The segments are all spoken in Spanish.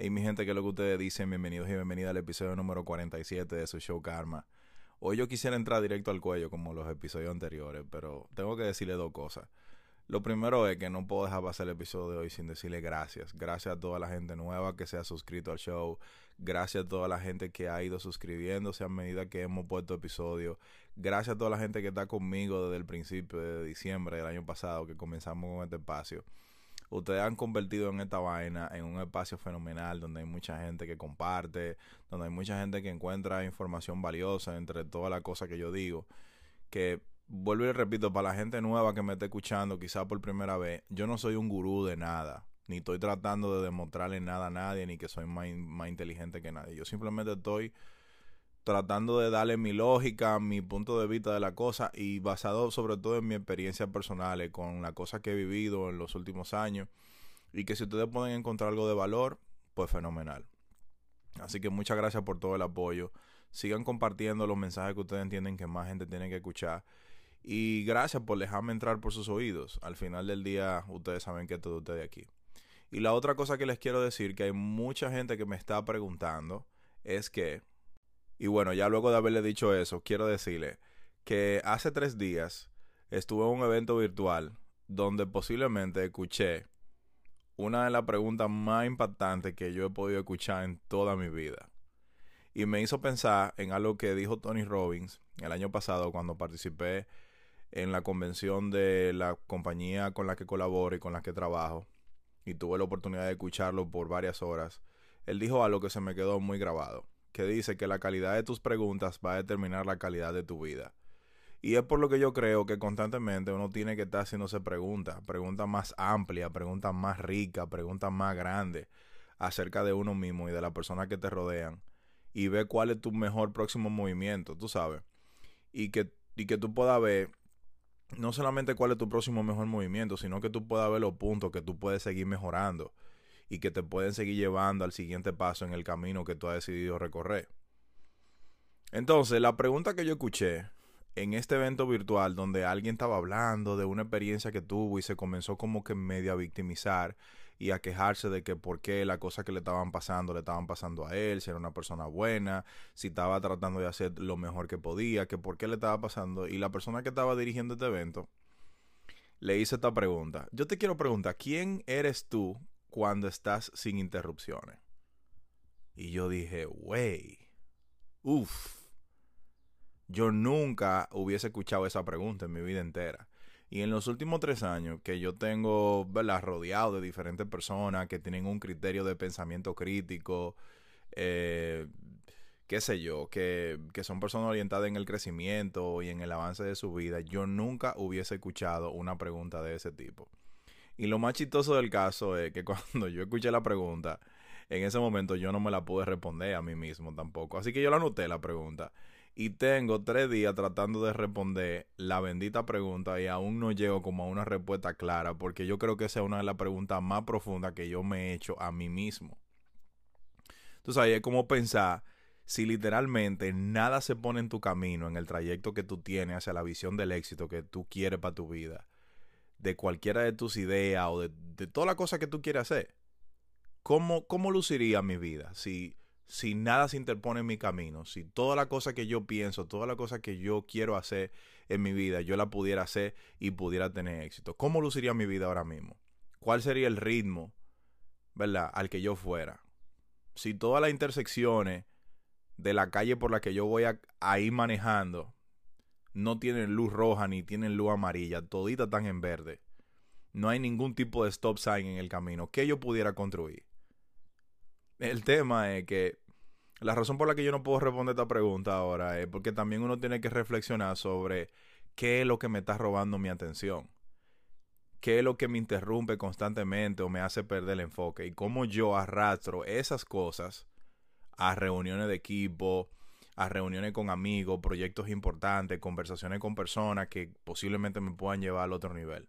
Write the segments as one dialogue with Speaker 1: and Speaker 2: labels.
Speaker 1: Hey mi gente, ¿qué es lo que ustedes dicen? Bienvenidos y bienvenidas al episodio número 47 de su show Karma. Hoy yo quisiera entrar directo al cuello como los episodios anteriores, pero tengo que decirle dos cosas. Lo primero es que no puedo dejar pasar el episodio de hoy sin decirle gracias. Gracias a toda la gente nueva que se ha suscrito al show. Gracias a toda la gente que ha ido suscribiéndose a medida que hemos puesto episodios. Gracias a toda la gente que está conmigo desde el principio de diciembre del año pasado que comenzamos con este espacio ustedes han convertido en esta vaina en un espacio fenomenal donde hay mucha gente que comparte, donde hay mucha gente que encuentra información valiosa entre todas las cosas que yo digo. Que vuelvo y repito, para la gente nueva que me esté escuchando, quizás por primera vez, yo no soy un gurú de nada. Ni estoy tratando de demostrarle nada a nadie, ni que soy más, más inteligente que nadie. Yo simplemente estoy tratando de darle mi lógica, mi punto de vista de la cosa y basado sobre todo en mi experiencia personal, eh, con la cosa que he vivido en los últimos años y que si ustedes pueden encontrar algo de valor, pues fenomenal. Así que muchas gracias por todo el apoyo. Sigan compartiendo los mensajes que ustedes entienden que más gente tiene que escuchar. Y gracias por dejarme entrar por sus oídos. Al final del día, ustedes saben que todo ustedes aquí. Y la otra cosa que les quiero decir, que hay mucha gente que me está preguntando, es que y bueno, ya luego de haberle dicho eso, quiero decirle que hace tres días estuve en un evento virtual donde posiblemente escuché una de las preguntas más impactantes que yo he podido escuchar en toda mi vida. Y me hizo pensar en algo que dijo Tony Robbins el año pasado cuando participé en la convención de la compañía con la que colaboro y con la que trabajo. Y tuve la oportunidad de escucharlo por varias horas. Él dijo algo que se me quedó muy grabado que dice que la calidad de tus preguntas va a determinar la calidad de tu vida. Y es por lo que yo creo que constantemente uno tiene que estar haciéndose preguntas, preguntas más amplias, preguntas más ricas, preguntas más grandes acerca de uno mismo y de las personas que te rodean. Y ve cuál es tu mejor próximo movimiento, tú sabes. Y que, y que tú puedas ver no solamente cuál es tu próximo mejor movimiento, sino que tú puedas ver los puntos que tú puedes seguir mejorando y que te pueden seguir llevando al siguiente paso en el camino que tú has decidido recorrer. Entonces, la pregunta que yo escuché en este evento virtual donde alguien estaba hablando de una experiencia que tuvo y se comenzó como que medio a victimizar y a quejarse de que por qué las cosas que le estaban pasando le estaban pasando a él, si era una persona buena, si estaba tratando de hacer lo mejor que podía, que por qué le estaba pasando. Y la persona que estaba dirigiendo este evento le hice esta pregunta. Yo te quiero preguntar, ¿quién eres tú cuando estás sin interrupciones. Y yo dije, wey, uff, yo nunca hubiese escuchado esa pregunta en mi vida entera. Y en los últimos tres años que yo tengo, ¿verdad? Rodeado de diferentes personas que tienen un criterio de pensamiento crítico, eh, qué sé yo, que, que, son personas orientadas en el crecimiento y en el avance de su vida, yo nunca hubiese escuchado una pregunta de ese tipo. Y lo más chistoso del caso es que cuando yo escuché la pregunta, en ese momento yo no me la pude responder a mí mismo tampoco. Así que yo la anoté la pregunta. Y tengo tres días tratando de responder la bendita pregunta y aún no llego como a una respuesta clara porque yo creo que esa es una de las preguntas más profundas que yo me he hecho a mí mismo. Entonces ahí es como pensar si literalmente nada se pone en tu camino en el trayecto que tú tienes hacia la visión del éxito que tú quieres para tu vida de cualquiera de tus ideas o de, de toda la cosa que tú quieres hacer, ¿cómo, cómo luciría mi vida si, si nada se interpone en mi camino? Si toda la cosa que yo pienso, toda la cosa que yo quiero hacer en mi vida, yo la pudiera hacer y pudiera tener éxito. ¿Cómo luciría mi vida ahora mismo? ¿Cuál sería el ritmo, verdad, al que yo fuera? Si todas las intersecciones de la calle por la que yo voy a ir manejando no tienen luz roja ni tienen luz amarilla, toditas están en verde. No hay ningún tipo de stop sign en el camino que yo pudiera construir. El tema es que la razón por la que yo no puedo responder esta pregunta ahora es porque también uno tiene que reflexionar sobre qué es lo que me está robando mi atención. qué es lo que me interrumpe constantemente o me hace perder el enfoque y cómo yo arrastro esas cosas a reuniones de equipo, a reuniones con amigos, proyectos importantes, conversaciones con personas que posiblemente me puedan llevar al otro nivel.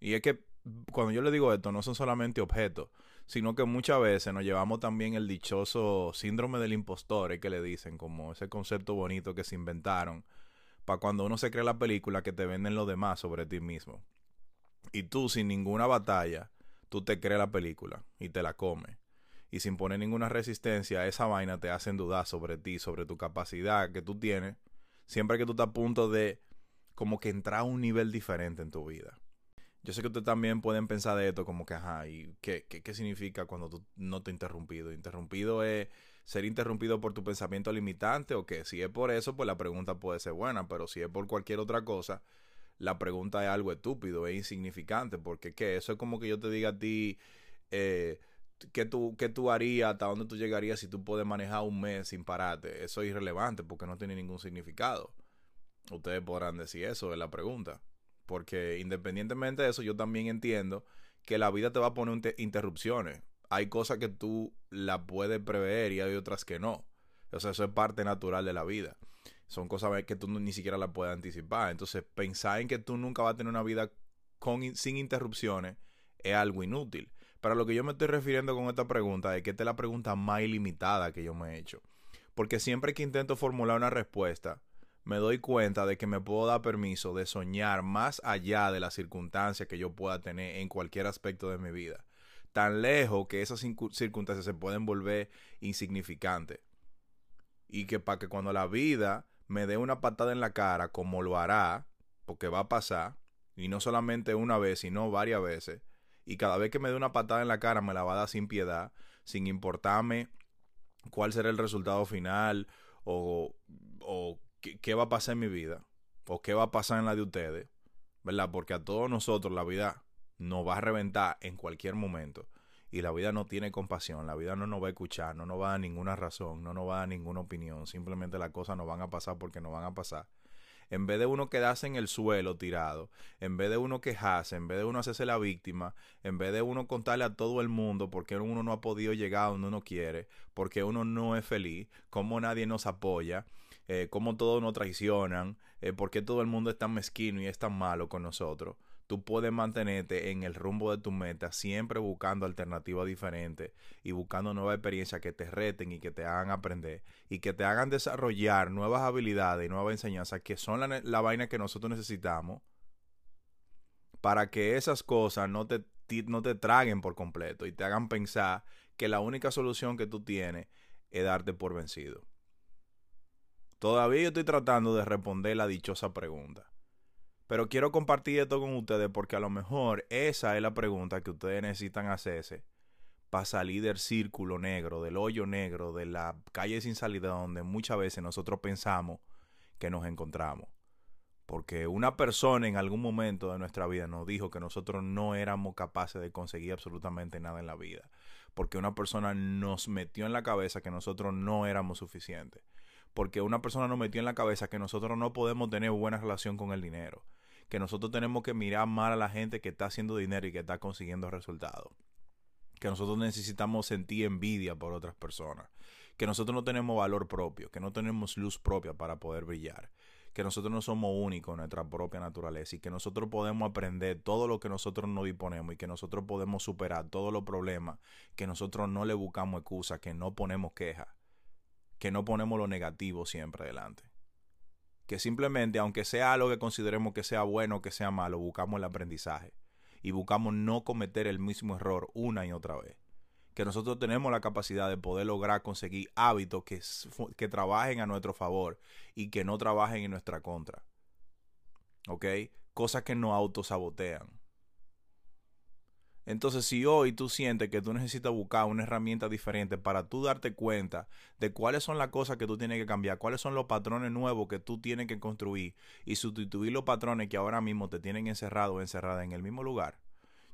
Speaker 1: Y es que cuando yo le digo esto, no son solamente objetos, sino que muchas veces nos llevamos también el dichoso síndrome del impostor, que le dicen, como ese concepto bonito que se inventaron para cuando uno se cree la película que te venden los demás sobre ti mismo. Y tú, sin ninguna batalla, tú te crees la película y te la comes. Y sin poner ninguna resistencia, esa vaina te hace dudar sobre ti, sobre tu capacidad que tú tienes, siempre que tú estás a punto de como que entrar a un nivel diferente en tu vida. Yo sé que ustedes también pueden pensar de esto como que, ajá, ¿y qué, qué, qué significa cuando tú no te interrumpido? Interrumpido es ser interrumpido por tu pensamiento limitante o que si es por eso, pues la pregunta puede ser buena, pero si es por cualquier otra cosa, la pregunta es algo estúpido, es insignificante, porque ¿qué? Eso es como que yo te diga a ti, eh, ¿qué, tú, ¿qué tú harías, hasta dónde tú llegarías si tú puedes manejar un mes sin pararte? Eso es irrelevante porque no tiene ningún significado. Ustedes podrán decir eso, es la pregunta. Porque independientemente de eso, yo también entiendo que la vida te va a poner interrupciones. Hay cosas que tú la puedes prever y hay otras que no. O sea, eso es parte natural de la vida son cosas que tú ni siquiera las puedes anticipar. Entonces, pensar en que tú nunca vas a tener una vida sin interrupciones es algo inútil. Pero lo que yo me estoy refiriendo con esta pregunta es que esta es la pregunta más ilimitada que yo me he hecho. Porque siempre que intento formular una respuesta, me doy cuenta de que me puedo dar permiso de soñar más allá de las circunstancias que yo pueda tener en cualquier aspecto de mi vida. Tan lejos que esas circunstancias se pueden volver insignificantes. Y que para que cuando la vida me dé una patada en la cara, como lo hará, porque va a pasar, y no solamente una vez, sino varias veces, y cada vez que me dé una patada en la cara me la va a dar sin piedad, sin importarme cuál será el resultado final o, o qué, qué va a pasar en mi vida o qué va a pasar en la de ustedes, ¿verdad? Porque a todos nosotros la vida nos va a reventar en cualquier momento y la vida no tiene compasión, la vida no nos va a escuchar, no nos va a dar ninguna razón, no nos va a dar ninguna opinión, simplemente las cosas no van a pasar porque no van a pasar. En vez de uno quedarse en el suelo tirado, en vez de uno quejarse, en vez de uno hacerse la víctima, en vez de uno contarle a todo el mundo por qué uno no ha podido llegar donde uno quiere, porque uno no es feliz, cómo nadie nos apoya, eh, cómo todos nos traicionan, eh, por qué todo el mundo es tan mezquino y es tan malo con nosotros tú puedes mantenerte en el rumbo de tu meta, siempre buscando alternativas diferentes y buscando nuevas experiencias que te reten y que te hagan aprender y que te hagan desarrollar nuevas habilidades y nuevas enseñanzas que son la, vaina que nosotros necesitamos para que esas cosas no te, no te traguen por completo y te hagan pensar que la única solución que tú tienes es darte por vencido. Todavía yo estoy tratando de responder la dichosa pregunta. Pero quiero compartir esto con ustedes porque a lo mejor esa es la pregunta que ustedes necesitan hacerse para salir del círculo negro, del hoyo negro, de la calle sin salida donde muchas veces nosotros pensamos que nos encontramos. Porque una persona en algún momento de nuestra vida nos dijo que nosotros no éramos capaces de conseguir absolutamente nada en la vida. Porque una persona nos metió en la cabeza que nosotros no éramos suficientes. Porque una persona nos metió en la cabeza que nosotros no podemos tener buena relación con el dinero que nosotros tenemos que mirar mal a la gente que está haciendo dinero y que está consiguiendo resultados. Que nosotros necesitamos sentir envidia por otras personas. Que nosotros no tenemos valor propio, que no tenemos luz propia para poder brillar. Que nosotros no somos únicos en nuestra propia naturaleza y que nosotros podemos aprender todo lo que nosotros no disponemos y que nosotros podemos superar todos los problemas, que nosotros no le buscamos excusas, que no ponemos quejas, que no ponemos lo negativo siempre delante que simplemente, aunque sea algo que consideremos que sea bueno o que sea malo, buscamos el aprendizaje y buscamos no cometer el mismo error una y otra vez. Que nosotros tenemos la capacidad de poder lograr conseguir hábitos que, que trabajen a nuestro favor y que no trabajen en nuestra contra. ¿Ok? Cosas que no autosabotean. Entonces, si hoy tú sientes que tú necesitas buscar una herramienta diferente para tú darte cuenta de cuáles son las cosas que tú tienes que cambiar, cuáles son los patrones nuevos que tú tienes que construir y sustituir los patrones que ahora mismo te tienen encerrado o encerrada en el mismo lugar,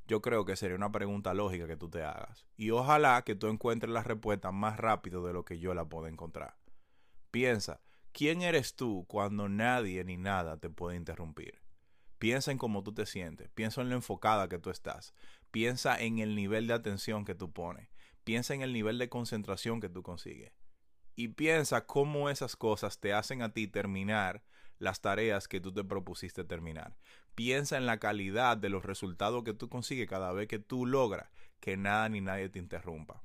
Speaker 1: yo creo que sería una pregunta lógica que tú te hagas. Y ojalá que tú encuentres la respuesta más rápido de lo que yo la puedo encontrar. Piensa, ¿quién eres tú cuando nadie ni nada te puede interrumpir? Piensa en cómo tú te sientes, piensa en lo enfocada que tú estás, piensa en el nivel de atención que tú pones, piensa en el nivel de concentración que tú consigues y piensa cómo esas cosas te hacen a ti terminar las tareas que tú te propusiste terminar. Piensa en la calidad de los resultados que tú consigues cada vez que tú logras que nada ni nadie te interrumpa.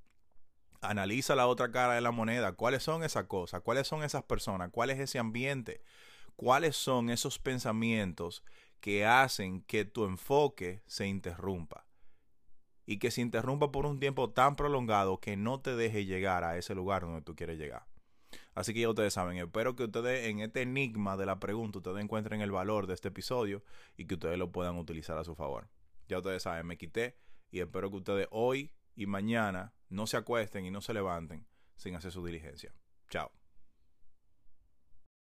Speaker 1: Analiza la otra cara de la moneda. ¿Cuáles son esas cosas? ¿Cuáles son esas personas? ¿Cuál es ese ambiente? ¿Cuáles son esos pensamientos que hacen que tu enfoque se interrumpa? Y que se interrumpa por un tiempo tan prolongado que no te deje llegar a ese lugar donde tú quieres llegar. Así que ya ustedes saben, espero que ustedes en este enigma de la pregunta, ustedes encuentren el valor de este episodio y que ustedes lo puedan utilizar a su favor. Ya ustedes saben, me quité y espero que ustedes hoy y mañana no se acuesten y no se levanten sin hacer su diligencia. Chao.